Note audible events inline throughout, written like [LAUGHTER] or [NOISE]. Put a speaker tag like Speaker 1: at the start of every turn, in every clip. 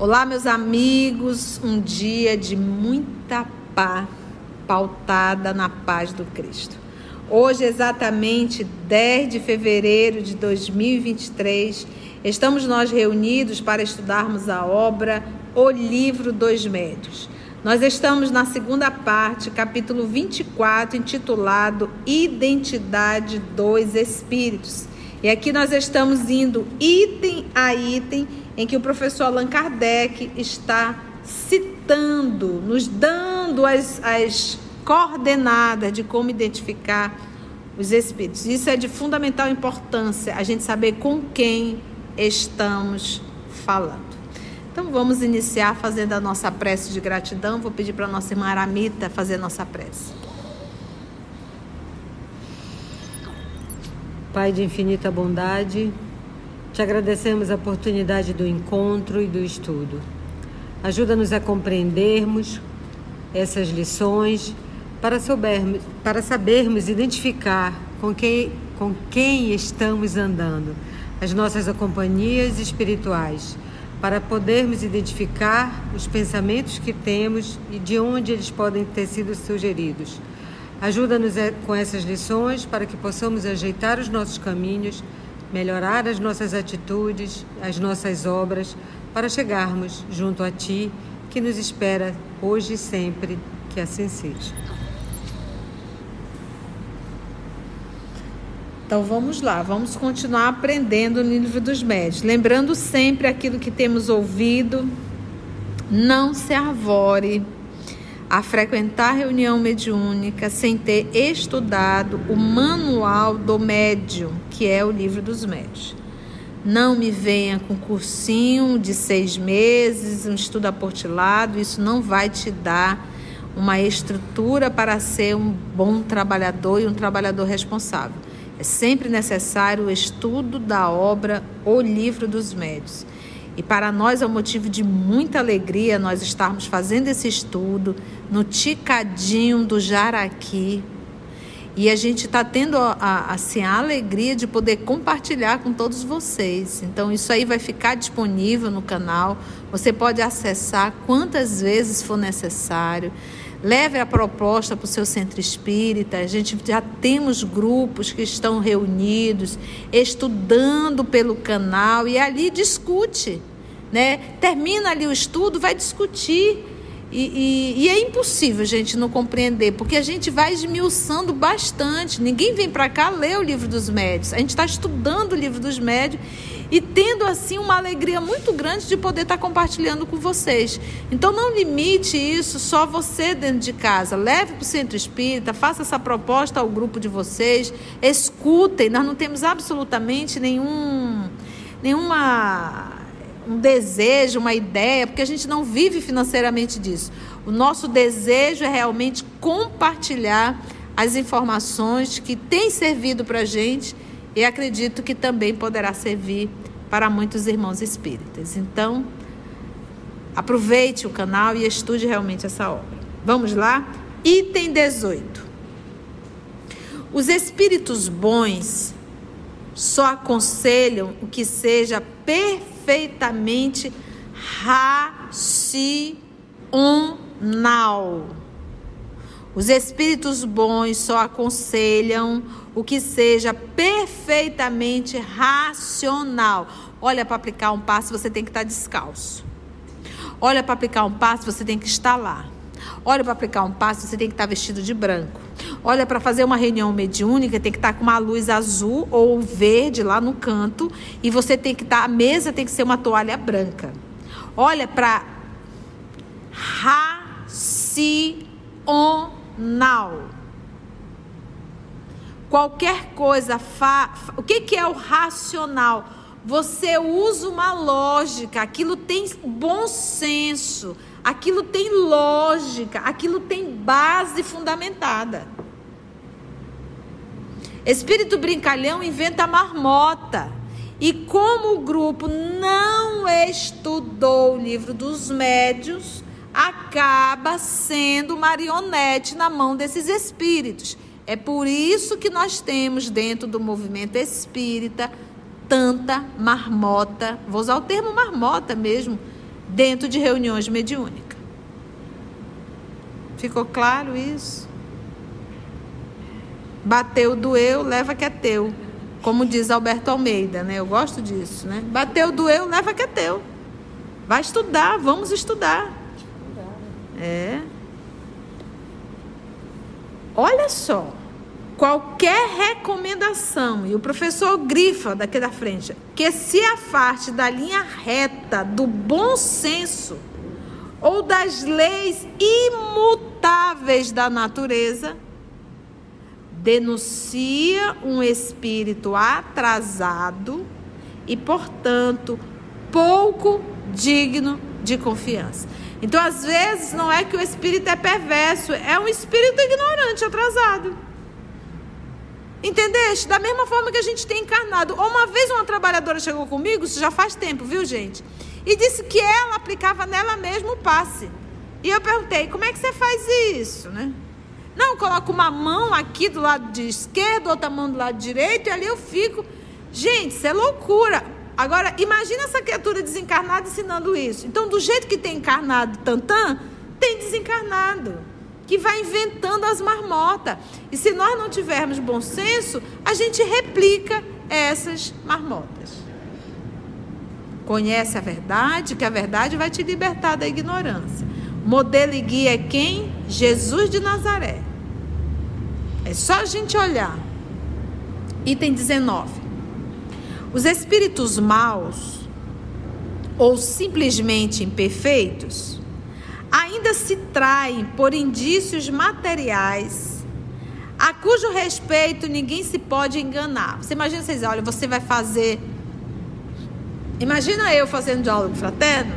Speaker 1: Olá, meus amigos, um dia de muita paz, pautada na paz do Cristo. Hoje, exatamente 10 de fevereiro de 2023, estamos nós reunidos para estudarmos a obra O Livro dos Médios. Nós estamos na segunda parte, capítulo 24, intitulado Identidade dos Espíritos. E aqui nós estamos indo item a item em que o professor Allan Kardec está citando, nos dando as, as coordenadas de como identificar os espíritos. Isso é de fundamental importância, a gente saber com quem estamos falando. Então vamos iniciar fazendo a nossa prece de gratidão. Vou pedir para a nossa irmã Aramita fazer a nossa prece.
Speaker 2: Pai de infinita bondade, te agradecemos a oportunidade do encontro e do estudo. Ajuda-nos a compreendermos essas lições para, soubermos, para sabermos identificar com quem, com quem estamos andando, as nossas companhias espirituais, para podermos identificar os pensamentos que temos e de onde eles podem ter sido sugeridos. Ajuda-nos eh, com essas lições para que possamos ajeitar os nossos caminhos melhorar as nossas atitudes, as nossas obras, para chegarmos junto a Ti, que nos espera hoje e sempre, que assim seja.
Speaker 1: Então vamos lá, vamos continuar aprendendo no livro dos médios. Lembrando sempre aquilo que temos ouvido, não se arvore a frequentar reunião mediúnica sem ter estudado o manual do médium, que é o livro dos médios. Não me venha com cursinho de seis meses, um estudo aportilado, isso não vai te dar uma estrutura para ser um bom trabalhador e um trabalhador responsável. É sempre necessário o estudo da obra O Livro dos Médios. E para nós é um motivo de muita alegria nós estarmos fazendo esse estudo no Ticadinho do Jaraqui. E a gente está tendo a, assim, a alegria de poder compartilhar com todos vocês. Então, isso aí vai ficar disponível no canal. Você pode acessar quantas vezes for necessário. Leve a proposta para o seu centro espírita. A gente já temos grupos que estão reunidos, estudando pelo canal e ali discute. Né? Termina ali o estudo, vai discutir. E, e, e, é impossível a gente não compreender, porque a gente vai esmiuçando bastante. Ninguém vem para cá ler o livro dos médios. A gente está estudando o livro dos médios e tendo assim uma alegria muito grande de poder estar tá compartilhando com vocês. Então não limite isso só você dentro de casa. Leve para o centro espírita, faça essa proposta ao grupo de vocês, escutem. Nós não temos absolutamente nenhum, nenhuma um desejo, uma ideia, porque a gente não vive financeiramente disso. O nosso desejo é realmente compartilhar as informações que têm servido para a gente e acredito que também poderá servir para muitos irmãos espíritas. Então, aproveite o canal e estude realmente essa obra. Vamos lá? Item 18. Os espíritos bons só aconselham o que seja perfeitamente racional. Os espíritos bons só aconselham o que seja perfeitamente racional. Olha, para aplicar um passo você tem que estar descalço. Olha, para aplicar um passo você tem que estar lá. Olha, para aplicar um passo você tem que estar vestido de branco. Olha, para fazer uma reunião mediúnica, tem que estar com uma luz azul ou verde lá no canto. E você tem que estar, a mesa tem que ser uma toalha branca. Olha, para racional. Qualquer coisa, fa... o que, que é o racional? Você usa uma lógica, aquilo tem bom senso, aquilo tem lógica, aquilo tem base fundamentada. Espírito brincalhão inventa marmota. E como o grupo não estudou o livro dos médios, acaba sendo marionete na mão desses espíritos. É por isso que nós temos dentro do movimento espírita tanta marmota, vou usar o termo marmota mesmo, dentro de reuniões mediúnicas. Ficou claro isso? Bateu, doeu, leva que é teu. Como diz Alberto Almeida, né? Eu gosto disso, né? Bateu, doeu, leva que é teu. Vai estudar, vamos estudar. É. Olha só, qualquer recomendação, e o professor grifa daqui da frente, que se afaste da linha reta, do bom senso ou das leis imutáveis da natureza, denuncia um espírito atrasado e, portanto, pouco digno de confiança. Então, às vezes, não é que o espírito é perverso, é um espírito ignorante, atrasado. Entendeste? Da mesma forma que a gente tem encarnado. Uma vez uma trabalhadora chegou comigo, isso já faz tempo, viu, gente? E disse que ela aplicava nela mesmo o passe. E eu perguntei, como é que você faz isso, né? Não, coloco uma mão aqui do lado de esquerdo, outra mão do lado direito, e ali eu fico. Gente, isso é loucura. Agora, imagina essa criatura desencarnada ensinando isso. Então, do jeito que tem encarnado Tantã, tem desencarnado. Que vai inventando as marmotas. E se nós não tivermos bom senso, a gente replica essas marmotas. Conhece a verdade, que a verdade vai te libertar da ignorância. Modelo e guia é quem? Jesus de Nazaré. É só a gente olhar. Item 19. Os espíritos maus ou simplesmente imperfeitos ainda se traem por indícios materiais a cujo respeito ninguém se pode enganar. Você imagina, vocês, olha, você vai fazer. Imagina eu fazendo diálogo fraterno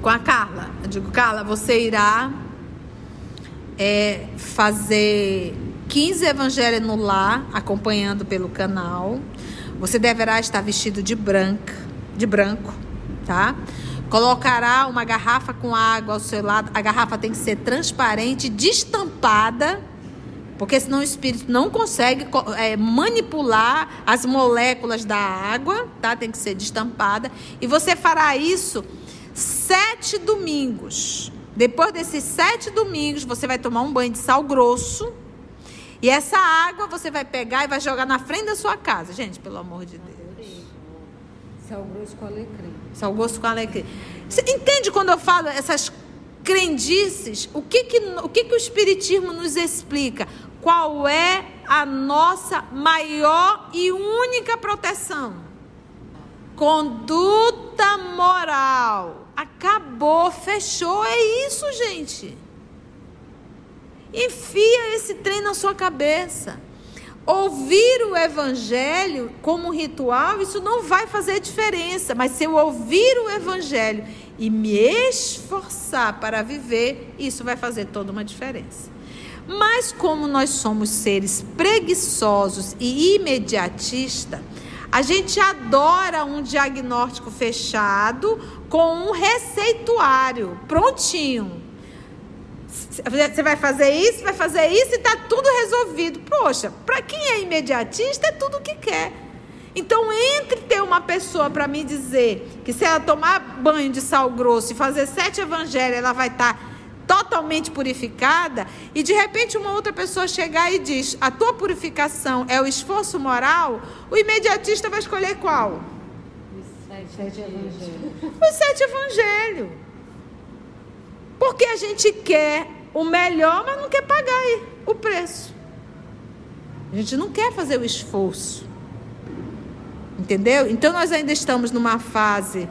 Speaker 1: com a Carla. Eu digo, Carla, você irá é, fazer 15 evangelhos no lar, acompanhando pelo canal. Você deverá estar vestido de branco, de branco, tá? Colocará uma garrafa com água ao seu lado. A garrafa tem que ser transparente, destampada, porque senão o espírito não consegue é, manipular as moléculas da água, tá? Tem que ser destampada. E você fará isso sete domingos. Depois desses sete domingos, você vai tomar um banho de sal grosso e essa água você vai pegar e vai jogar na frente da sua casa. Gente, pelo amor de Deus.
Speaker 2: Sal grosso com alecrim.
Speaker 1: Sal grosso com alecrim. Você entende quando eu falo essas crendices? O que que o, que que o Espiritismo nos explica? Qual é a nossa maior e única proteção? Conduta moral. Acabou, fechou. É isso, gente. Enfia esse trem na sua cabeça. Ouvir o evangelho como ritual, isso não vai fazer diferença, mas se eu ouvir o evangelho e me esforçar para viver, isso vai fazer toda uma diferença. Mas como nós somos seres preguiçosos e imediatistas, a gente adora um diagnóstico fechado com um receituário prontinho. Você vai fazer isso, vai fazer isso e está tudo resolvido. Poxa, para quem é imediatista, é tudo o que quer. Então, entre ter uma pessoa para me dizer que se ela tomar banho de sal grosso e fazer sete evangelhos, ela vai estar tá totalmente purificada, e de repente uma outra pessoa chegar e diz: a tua purificação é o esforço moral, o imediatista vai escolher qual?
Speaker 2: Os sete evangelhos.
Speaker 1: Os sete evangelhos. Porque a gente quer o melhor, mas não quer pagar o preço. A gente não quer fazer o esforço. Entendeu? Então nós ainda estamos numa fase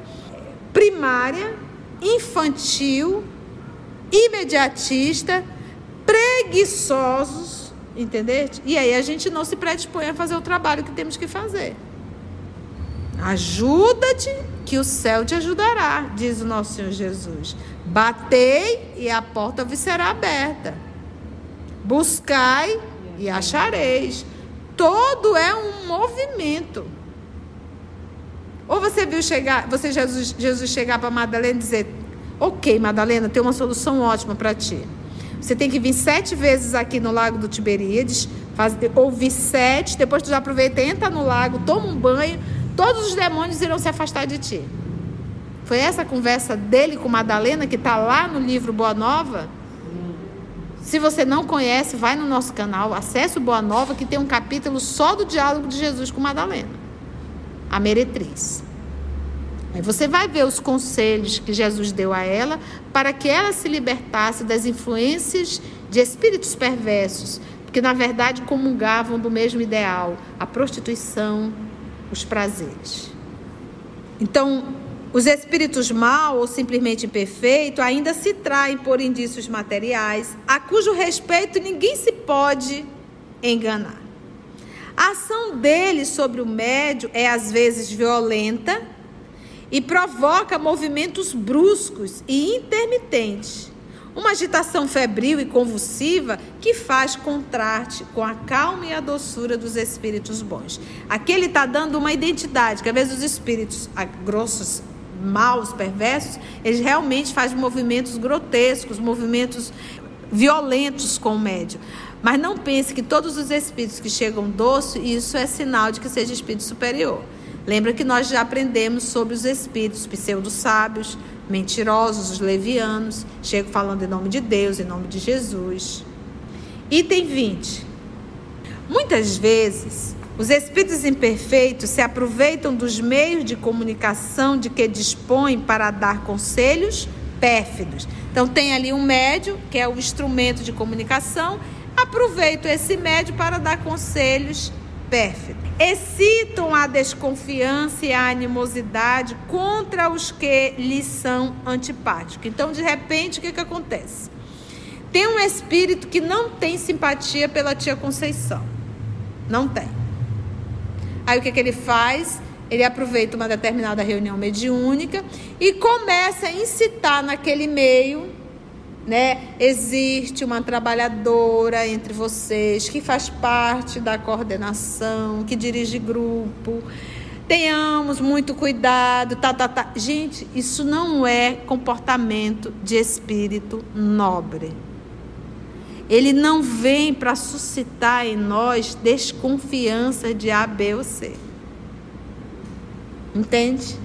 Speaker 1: primária, infantil, imediatista, preguiçosos, entendeu? E aí a gente não se predispõe a fazer o trabalho que temos que fazer. Ajuda-te, que o céu te ajudará, diz o nosso Senhor Jesus. Batei e a porta vos será aberta. Buscai e achareis. Todo é um movimento. Ou você viu chegar, você Jesus, Jesus chegar para Madalena e dizer: Ok, Madalena, tem uma solução ótima para ti. Você tem que vir sete vezes aqui no Lago do Tiberíades, ouvir sete, depois tu já aproveita, entra no lago, toma um banho, todos os demônios irão se afastar de ti. Foi essa conversa dele com Madalena que está lá no livro Boa Nova? Se você não conhece, vai no nosso canal, acesse o Boa Nova, que tem um capítulo só do diálogo de Jesus com Madalena, a meretriz. Aí você vai ver os conselhos que Jesus deu a ela para que ela se libertasse das influências de espíritos perversos, porque na verdade comungavam do mesmo ideal, a prostituição, os prazeres. Então, os espíritos mal ou simplesmente imperfeitos ainda se traem por indícios materiais, a cujo respeito ninguém se pode enganar. A ação deles sobre o médio é às vezes violenta e provoca movimentos bruscos e intermitentes. Uma agitação febril e convulsiva que faz contraste com a calma e a doçura dos espíritos bons. Aqui ele está dando uma identidade, que às vezes os espíritos grossos maus, perversos, eles realmente fazem movimentos grotescos, movimentos violentos com o médium. Mas não pense que todos os espíritos que chegam doce, isso é sinal de que seja espírito superior. Lembra que nós já aprendemos sobre os espíritos pseudo-sábios, mentirosos, os levianos. Chego falando em nome de Deus, em nome de Jesus. Item 20. Muitas vezes os espíritos imperfeitos se aproveitam dos meios de comunicação de que dispõem para dar conselhos pérfidos. Então, tem ali um médio, que é o instrumento de comunicação, aproveito esse médio para dar conselhos pérfidos. Excitam a desconfiança e a animosidade contra os que lhes são antipáticos. Então, de repente, o que, que acontece? Tem um espírito que não tem simpatia pela tia Conceição. Não tem. Aí o que, que ele faz? Ele aproveita uma determinada reunião mediúnica e começa a incitar naquele meio, né? Existe uma trabalhadora entre vocês que faz parte da coordenação, que dirige grupo. Tenhamos muito cuidado, tá, tá, tá. Gente, isso não é comportamento de espírito nobre. Ele não vem para suscitar em nós desconfiança de A, B ou C. Entende?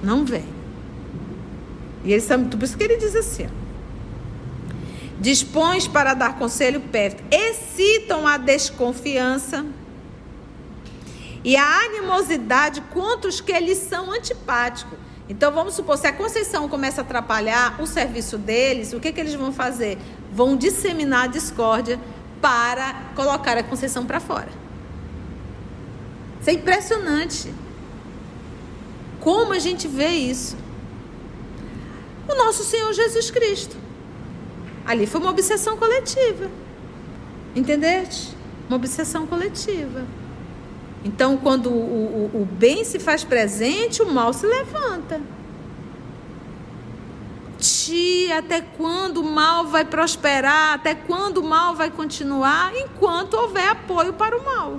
Speaker 1: Não vem. E ele sabe, por isso que ele diz assim: dispões para dar conselho perto, excitam a desconfiança e a animosidade contra os que lhes são antipáticos. Então vamos supor, se a Conceição começa a atrapalhar o serviço deles, o que, que eles vão fazer? vão disseminar a discórdia para colocar a concessão para fora. Isso é impressionante. Como a gente vê isso? O nosso Senhor Jesus Cristo. Ali foi uma obsessão coletiva. Entendeste? Uma obsessão coletiva. Então, quando o, o, o bem se faz presente, o mal se levanta ti até quando o mal vai prosperar, até quando o mal vai continuar, enquanto houver apoio para o mal.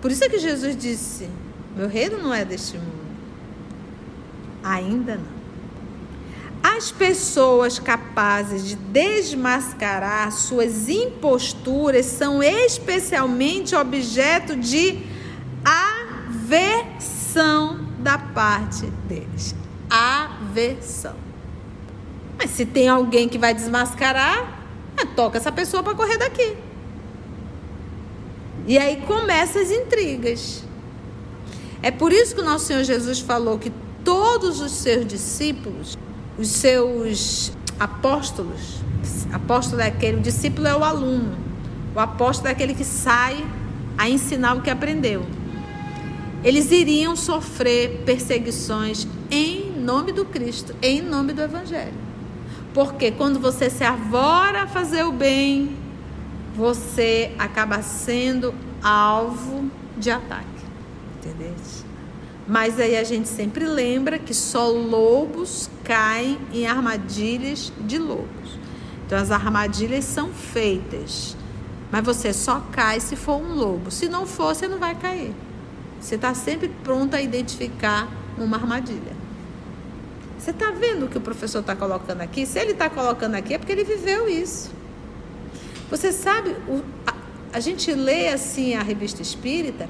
Speaker 1: Por isso é que Jesus disse: Meu reino não é deste mundo. Ainda não. As pessoas capazes de desmascarar suas imposturas são especialmente objeto de aversão da parte deles aversão. Mas se tem alguém que vai desmascarar, é, toca essa pessoa para correr daqui. E aí começam as intrigas. É por isso que o nosso Senhor Jesus falou que todos os seus discípulos, os seus apóstolos, apóstolo é aquele, o discípulo é o aluno, o apóstolo é aquele que sai a ensinar o que aprendeu. Eles iriam sofrer perseguições em nome do Cristo, em nome do Evangelho. Porque quando você se avora a fazer o bem, você acaba sendo alvo de ataque. Entendeu? Mas aí a gente sempre lembra que só lobos caem em armadilhas de lobos. Então as armadilhas são feitas. Mas você só cai se for um lobo. Se não for, você não vai cair. Você está sempre pronto a identificar uma armadilha. Você está vendo o que o professor está colocando aqui? Se ele está colocando aqui é porque ele viveu isso. Você sabe, o, a, a, gente lê assim a revista espírita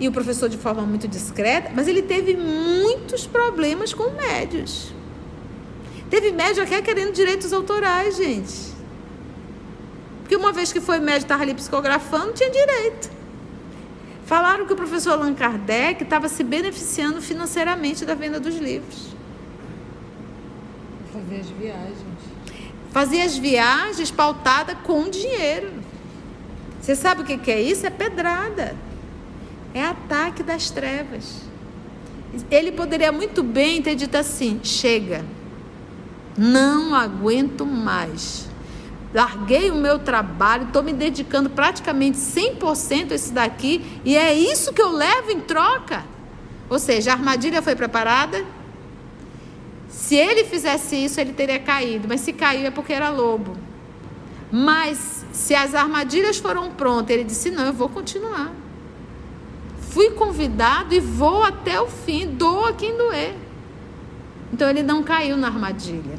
Speaker 1: e o professor de forma muito discreta, mas ele teve muitos problemas com médios. Teve médio até querendo direitos autorais, gente. Porque uma vez que foi médio, estava ali psicografando, tinha direito. Falaram que o professor Allan Kardec estava se beneficiando financeiramente da venda dos livros.
Speaker 2: Fazia as viagens.
Speaker 1: Fazia as viagens pautada com dinheiro. Você sabe o que é isso? É pedrada. É ataque das trevas. Ele poderia muito bem ter dito assim: chega, não aguento mais. Larguei o meu trabalho, estou me dedicando praticamente 100% a esse daqui e é isso que eu levo em troca. Ou seja, a armadilha foi preparada. Se ele fizesse isso, ele teria caído, mas se caiu é porque era lobo. Mas se as armadilhas foram prontas, ele disse: Não, eu vou continuar. Fui convidado e vou até o fim, doa quem doer. Então ele não caiu na armadilha.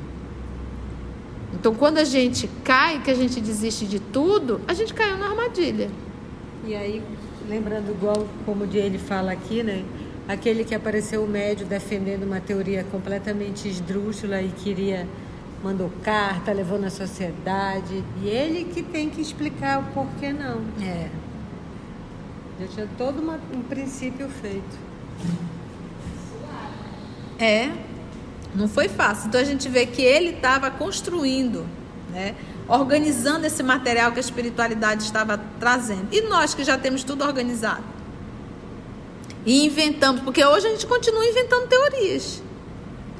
Speaker 1: Então quando a gente cai, que a gente desiste de tudo, a gente caiu na armadilha.
Speaker 2: E aí, lembrando igual como ele fala aqui, né? Aquele que apareceu o médio defendendo uma teoria completamente esdrúxula e queria mandou carta, levou na sociedade. E ele que tem que explicar o porquê não.
Speaker 1: É.
Speaker 2: Já tinha todo uma, um princípio feito.
Speaker 1: É, não foi fácil. Então a gente vê que ele estava construindo, né? organizando esse material que a espiritualidade estava trazendo. E nós que já temos tudo organizado. E inventamos, porque hoje a gente continua inventando teorias.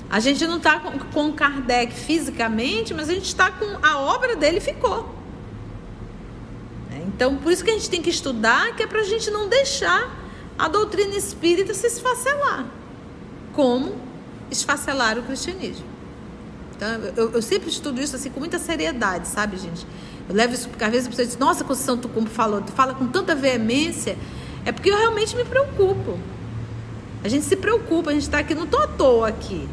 Speaker 1: A gente não está com, com Kardec fisicamente, mas a gente está com a obra dele ficou. Então, por isso que a gente tem que estudar, que é para a gente não deixar a doutrina espírita se esfacelar. Como esfacelar o cristianismo. Então, eu, eu, sempre estudo isso assim com muita seriedade, sabe, gente? Eu levo isso porque às vezes a pessoa diz, nossa, Conceição, tu como falou, tu fala com tanta veemência, é porque eu realmente me preocupo. A gente se preocupa, a gente está aqui, não estou à toa aqui.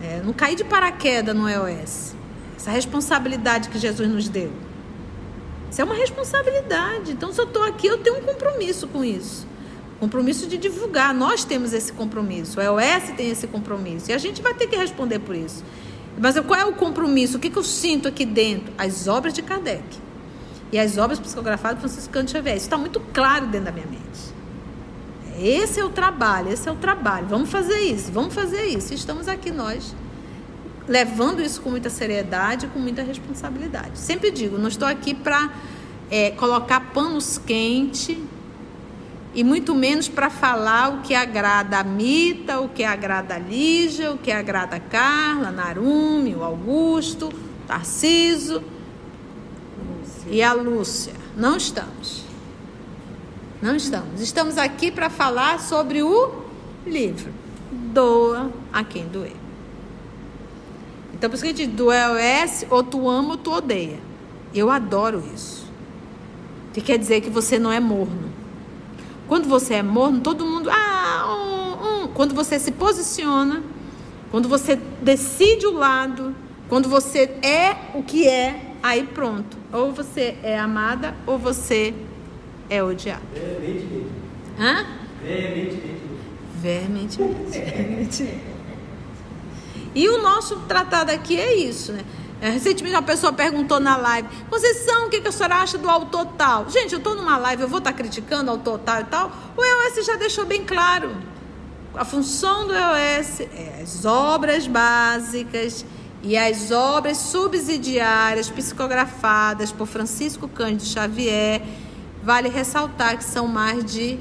Speaker 1: É, não caí de paraquedas no EOS. Essa responsabilidade que Jesus nos deu. Isso é uma responsabilidade. Então, se eu estou aqui, eu tenho um compromisso com isso. Compromisso de divulgar. Nós temos esse compromisso. O EOS tem esse compromisso. E a gente vai ter que responder por isso. Mas qual é o compromisso? O que, que eu sinto aqui dentro? As obras de Kardec. E as obras psicografadas de Francisco Cândido Xavier. Isso está muito claro dentro da minha mente. Esse é o trabalho, esse é o trabalho. Vamos fazer isso, vamos fazer isso. Estamos aqui nós, levando isso com muita seriedade, com muita responsabilidade. Sempre digo, não estou aqui para é, colocar panos quentes e muito menos para falar o que agrada a Mita, o que agrada a Lígia, o que agrada a Carla, Narumi, o Augusto, Tarciso Lúcia. e a Lúcia. Não estamos. Não estamos. Estamos aqui para falar sobre o livro. Doa a quem doer. Então, por isso que a gente o S, ou tu ama ou tu odeia. Eu adoro isso. Que quer dizer que você não é morno. Quando você é morno, todo mundo. Ah, um, um. Quando você se posiciona, quando você decide o lado, quando você é o que é, aí pronto. Ou você é amada ou você é odiada.
Speaker 3: Veementemente.
Speaker 1: Hã?
Speaker 3: Veementemente.
Speaker 1: Veementemente. [LAUGHS] E o nosso tratado aqui é isso, né? É, recentemente uma pessoa perguntou na live, Conceição, o que, que a senhora acha do autor tal? Gente, eu estou numa live, eu vou estar tá criticando o autor tal e tal. O EOS já deixou bem claro. A função do EOS é as obras básicas e as obras subsidiárias psicografadas por Francisco Cândido Xavier. Vale ressaltar que são mais de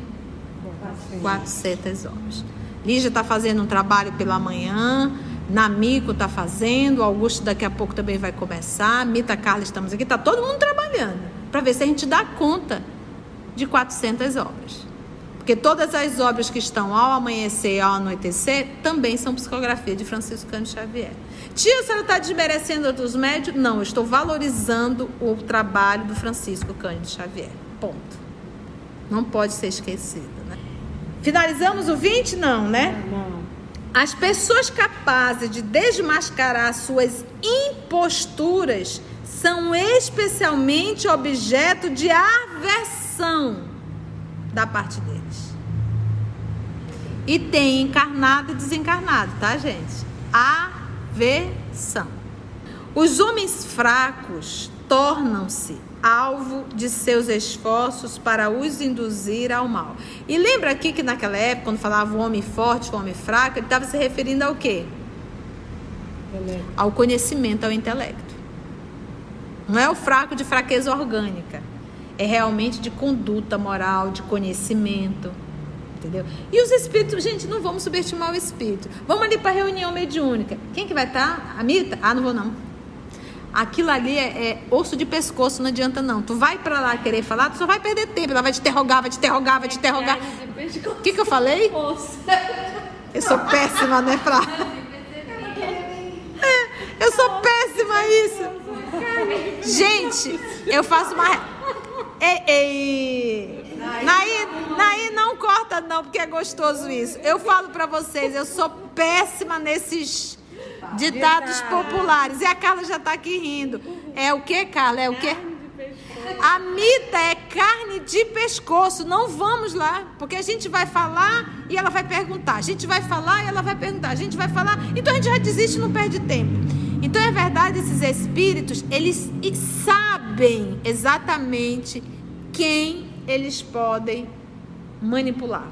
Speaker 1: 400 obras. Lígia está fazendo um trabalho pela manhã. Namico está fazendo, Augusto daqui a pouco também vai começar, Mita Carla estamos aqui, está todo mundo trabalhando para ver se a gente dá conta de 400 obras. Porque todas as obras que estão ao amanhecer e ao anoitecer também são psicografia de Francisco Cândido Xavier. Tia, a senhora está desmerecendo outros médios? Não, eu estou valorizando o trabalho do Francisco Cândido Xavier. Ponto. Não pode ser esquecido. Né? Finalizamos o 20? Não, né?
Speaker 2: Não.
Speaker 1: As pessoas capazes de desmascarar suas imposturas são especialmente objeto de aversão da parte deles. E tem encarnado e desencarnado, tá, gente? Aversão. Os homens fracos tornam-se alvo de seus esforços para os induzir ao mal. E lembra aqui que naquela época, quando falava o homem forte, o homem fraco, ele estava se referindo ao quê? Ao conhecimento, ao intelecto. Não é o fraco de fraqueza orgânica. É realmente de conduta moral, de conhecimento. Entendeu? E os espíritos, gente, não vamos subestimar o espírito. Vamos ali para a reunião mediúnica. Quem que vai estar? Tá? A Mita? Ah, não vou não. Aquilo ali é, é, osso de pescoço, não adianta não. Tu vai para lá querer falar, tu só vai perder tempo. Ela vai te interrogar, vai te interrogar, vai te interrogar. O que, que eu falei? Eu sou péssima, né, pra... É, eu sou péssima isso. Gente, eu faço uma Ei, ei. Naí, Naí, não corta não, porque é gostoso isso. Eu falo para vocês, eu sou péssima nesses ditados populares. E a Carla já tá aqui rindo. É o que, Carla? É o que? A mita é carne de pescoço. Não vamos lá, porque a gente vai falar e ela vai perguntar. A gente vai falar e ela vai perguntar. A gente vai falar, então a gente já desiste não perde tempo. Então é verdade, esses espíritos, eles sabem exatamente quem eles podem manipular.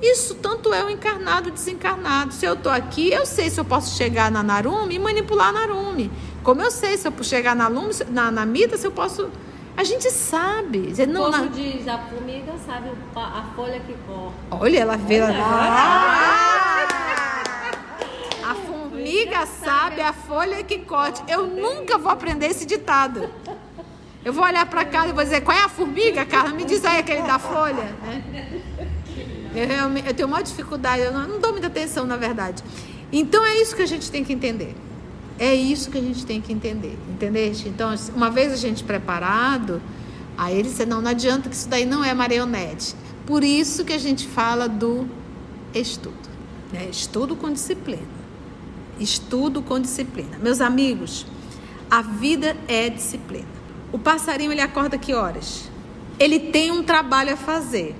Speaker 1: Isso tanto é o encarnado e o desencarnado. Se eu estou aqui, eu sei se eu posso chegar na Narumi e manipular a Narumi. Como eu sei se eu chegar na, Lume, na, na Mita, se eu posso. A gente sabe.
Speaker 3: Não, Como na... diz, a formiga sabe a folha que corre.
Speaker 1: Olha, ela vê. Olha. Ah! A formiga sabe a folha que corte. Eu nunca vou aprender esse ditado. Eu vou olhar para cá e vou dizer, qual é a formiga, Carla? Me diz aí aquele da folha. Né? [LAUGHS] Eu, eu tenho uma dificuldade, eu não, não dou muita atenção, na verdade. Então é isso que a gente tem que entender. É isso que a gente tem que entender, entendeste? Então, uma vez a gente preparado, aí ele disse, não, não adianta que isso daí não é marionete. Por isso que a gente fala do estudo. Né? Estudo com disciplina. Estudo com disciplina. Meus amigos, a vida é disciplina. O passarinho ele acorda que horas? Ele tem um trabalho a fazer.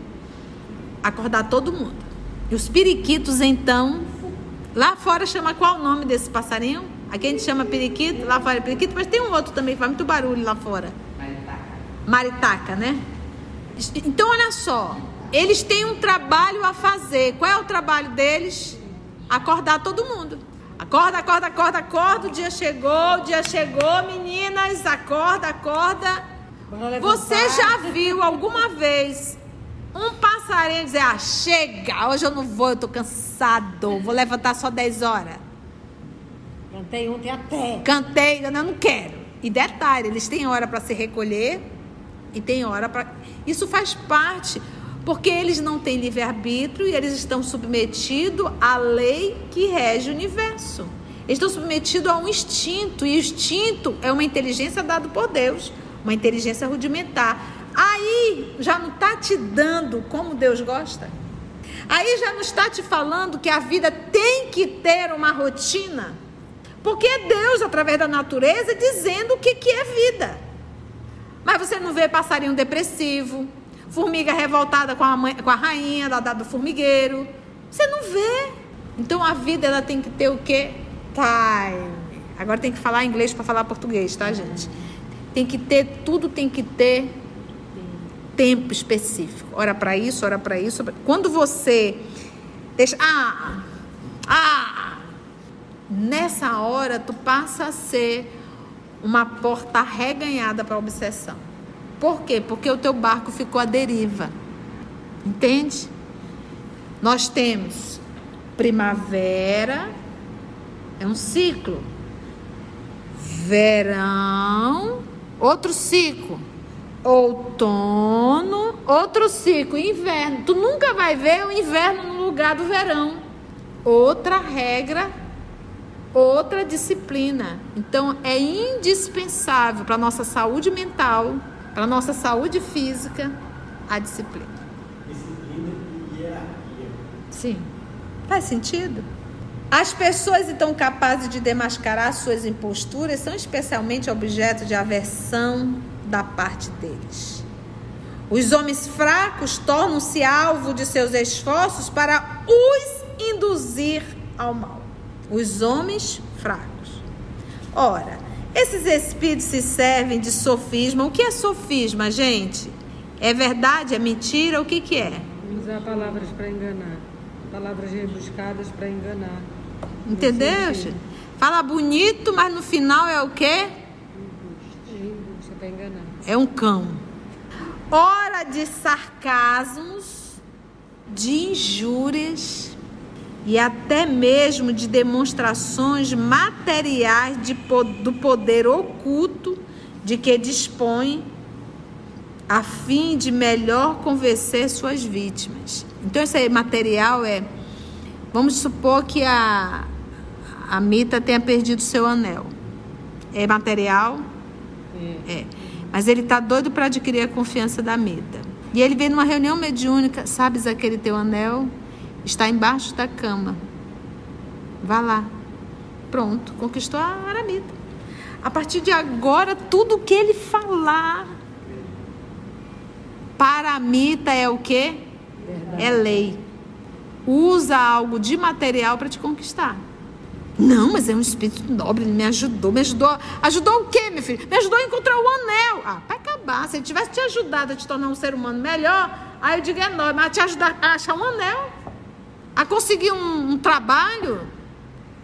Speaker 1: Acordar todo mundo. E os periquitos então, lá fora chama qual o nome desse passarinho? Aqui a gente chama periquito, lá fora é periquito, mas tem um outro também que faz muito barulho lá fora. Maritaca. Maritaca, né? Então olha só, eles têm um trabalho a fazer. Qual é o trabalho deles? Acordar todo mundo. Acorda, acorda, acorda, acorda. O dia chegou, o dia chegou, meninas. Acorda, acorda. Você já viu alguma vez um passarinho dizer: Ah, chega, hoje eu não vou, eu tô cansado, vou levantar só 10 horas?
Speaker 3: Cantei ontem até.
Speaker 1: Cantei, eu não quero. E detalhe, eles têm hora para se recolher e tem hora para. Isso faz parte porque eles não têm livre-arbítrio e eles estão submetidos à lei que rege o universo. Eles estão submetidos a um instinto, e o instinto é uma inteligência dada por Deus, uma inteligência rudimentar. Aí já não está te dando como Deus gosta. Aí já não está te falando que a vida tem que ter uma rotina. Porque é Deus, através da natureza, dizendo o que, que é vida. Mas você não vê passarinho depressivo, formiga revoltada com a, mãe, com a rainha da, do formigueiro. Você não vê. Então a vida ela tem que ter o quê? Time. Agora tem que falar inglês para falar português, tá, gente? Tem que ter, tudo tem que ter tempo específico. Hora para isso, hora para isso. Quando você deixa. Ah! Ah! Nessa hora, tu passa a ser uma porta reganhada para a obsessão. Por quê? Porque o teu barco ficou à deriva. Entende? Nós temos primavera, é um ciclo. Verão, outro ciclo. Outono, outro ciclo. Inverno. Tu nunca vai ver o inverno no lugar do verão. Outra regra, outra disciplina. Então é indispensável para a nossa saúde mental para a nossa saúde física, a disciplina.
Speaker 4: Disciplina e hierarquia.
Speaker 1: Sim. Faz sentido? As pessoas então capazes de demascarar suas imposturas são especialmente objeto de aversão da parte deles. Os homens fracos tornam-se alvo de seus esforços para os induzir ao mal. Os homens fracos. Ora, esses espíritos se servem de sofisma. O que é sofisma, gente? É verdade? É mentira? O que, que é?
Speaker 2: Usar palavras para enganar. Palavras rebuscadas para enganar.
Speaker 1: Entendeu? Fala bonito, mas no final é o quê?
Speaker 2: Para enganar.
Speaker 1: É um cão. Hora de sarcasmos, de injúrias e até mesmo de demonstrações materiais de, do poder oculto de que dispõe a fim de melhor convencer suas vítimas. Então, esse material é. Vamos supor que a, a Mita tenha perdido seu anel. É material? É. Mas ele tá doido para adquirir a confiança da Mita. E ele vem numa reunião mediúnica, sabes aquele teu anel? Está embaixo da cama. Vá lá. Pronto, conquistou a Aramita. A partir de agora, tudo que ele falar para a Mita é o quê? É lei. Usa algo de material para te conquistar. Não, mas é um espírito nobre, ele me ajudou. Me ajudou. Ajudou o quê, meu filho? Me ajudou a encontrar o anel. Ah, vai acabar. Se ele tivesse te ajudado a te tornar um ser humano melhor, aí eu digo é nóis, mas te ajudar a achar um anel, a conseguir um, um trabalho,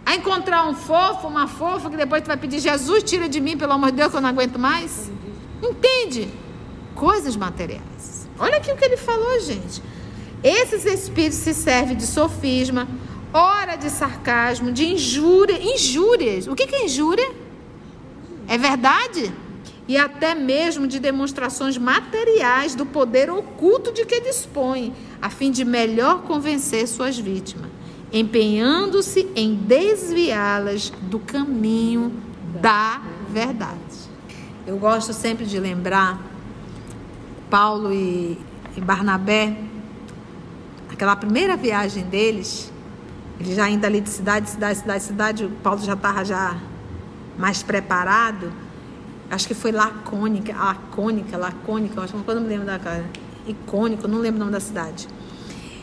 Speaker 1: a encontrar um fofo, uma fofa, que depois tu vai pedir, Jesus, tira de mim, pelo amor de Deus, que eu não aguento mais. Entende? Coisas materiais. Olha aqui o que ele falou, gente. Esses espíritos se servem de sofisma, ora de sarcasmo, de injúria, injúrias. O que que é injúria? É verdade? E até mesmo de demonstrações materiais do poder oculto de que dispõe, a fim de melhor convencer suas vítimas, empenhando-se em desviá-las do caminho da verdade. Eu gosto sempre de lembrar Paulo e, e Barnabé, aquela primeira viagem deles, eles já indo ali de cidade, cidade, cidade, cidade, o Paulo já estava já mais preparado. Acho que foi lacônica, lacônica, lacônica, acho que eu não me lembro da cara. Icônico, não lembro o nome da cidade.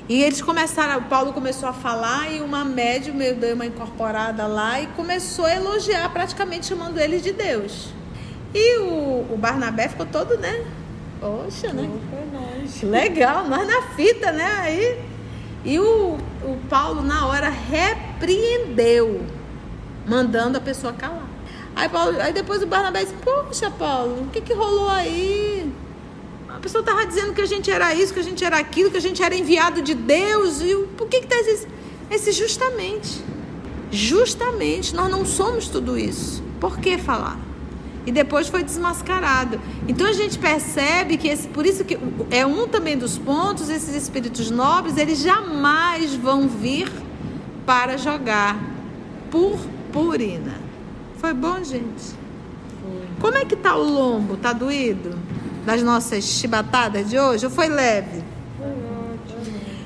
Speaker 1: E eles começaram, o Paulo começou a falar e uma médium meio deu uma incorporada lá e começou a elogiar, praticamente chamando eles de Deus. E o, o Barnabé ficou todo, né? Poxa, né? Legal, nós na fita, né? Aí, e o, o Paulo, na hora, repreendeu, mandando a pessoa calar. Aí, Paulo, aí depois o Barnabé disse: Poxa, Paulo, o que, que rolou aí? A pessoa estava dizendo que a gente era isso, que a gente era aquilo, que a gente era enviado de Deus. E por que está esse, esse justamente? Justamente, nós não somos tudo isso. Por que falar? E depois foi desmascarado. Então a gente percebe que esse, por isso que é um também dos pontos, esses espíritos nobres, eles jamais vão vir para jogar purpurina. Foi bom, gente? Como é que tá o lombo? Tá doído? Das nossas chibatadas de hoje? Ou foi leve?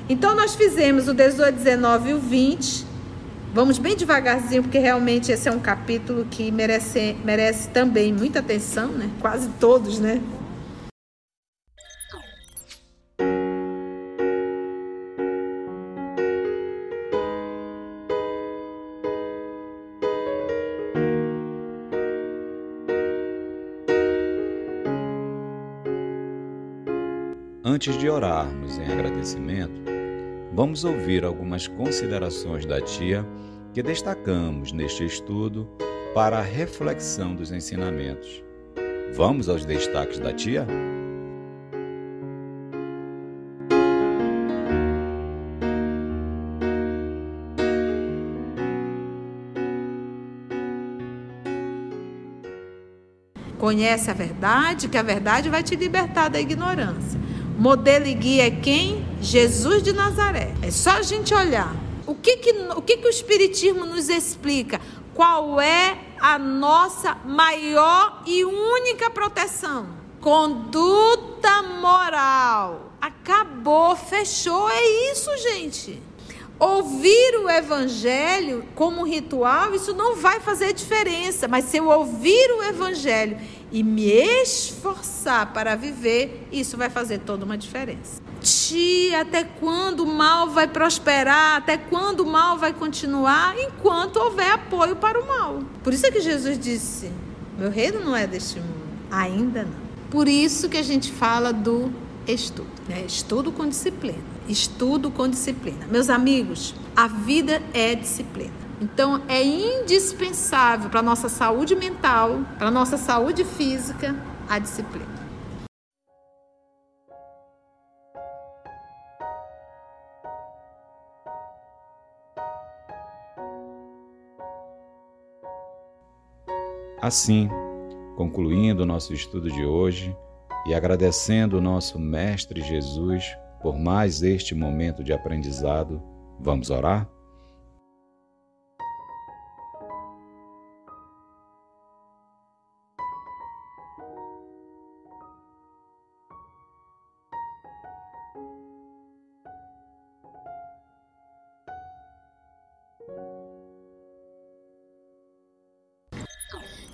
Speaker 1: Então nós fizemos o 18, 19 e o 20. Vamos bem devagarzinho, porque realmente esse é um capítulo que merece, merece também muita atenção, né? Quase todos, né?
Speaker 5: Antes de orarmos em agradecimento, vamos ouvir algumas considerações da tia que destacamos neste estudo para a reflexão dos ensinamentos. Vamos aos destaques da tia?
Speaker 1: Conhece a verdade, que a verdade vai te libertar da ignorância. Modelo e guia é quem? Jesus de Nazaré. É só a gente olhar. O que que, o que que o Espiritismo nos explica? Qual é a nossa maior e única proteção? Conduta moral. Acabou, fechou. É isso, gente. Ouvir o evangelho como ritual, isso não vai fazer diferença, mas se eu ouvir o evangelho e me esforçar para viver, isso vai fazer toda uma diferença. Ti, até quando o mal vai prosperar? Até quando o mal vai continuar? Enquanto houver apoio para o mal. Por isso é que Jesus disse: Meu reino não é deste mundo. Ainda não. Por isso que a gente fala do estudo, né? Estudo com disciplina. Estudo com disciplina. Meus amigos, a vida é disciplina. Então é indispensável para a nossa saúde mental, para a nossa saúde física, a disciplina.
Speaker 5: Assim, concluindo o nosso estudo de hoje e agradecendo o nosso Mestre Jesus por mais este momento de aprendizado. Vamos orar?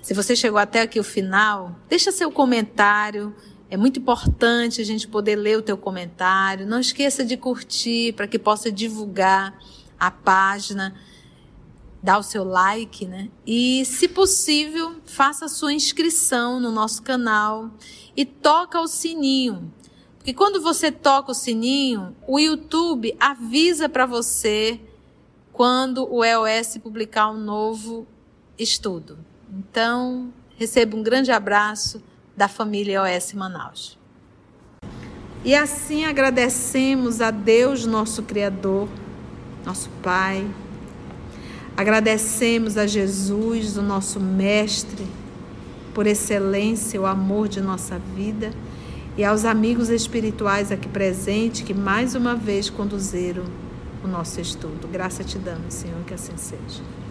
Speaker 1: Se você chegou até aqui o final, deixa seu comentário, é muito importante a gente poder ler o teu comentário. Não esqueça de curtir para que possa divulgar a página, dar o seu like, né? E, se possível, faça a sua inscrição no nosso canal e toca o sininho. Porque quando você toca o sininho, o YouTube avisa para você quando o EOS publicar um novo estudo. Então, receba um grande abraço da família OS Manaus. E assim agradecemos a Deus, nosso Criador, nosso Pai. Agradecemos a Jesus, o nosso Mestre, por excelência, o amor de nossa vida. E aos amigos espirituais aqui presentes que mais uma vez conduziram o nosso estudo. Graça te damos, Senhor, que assim seja.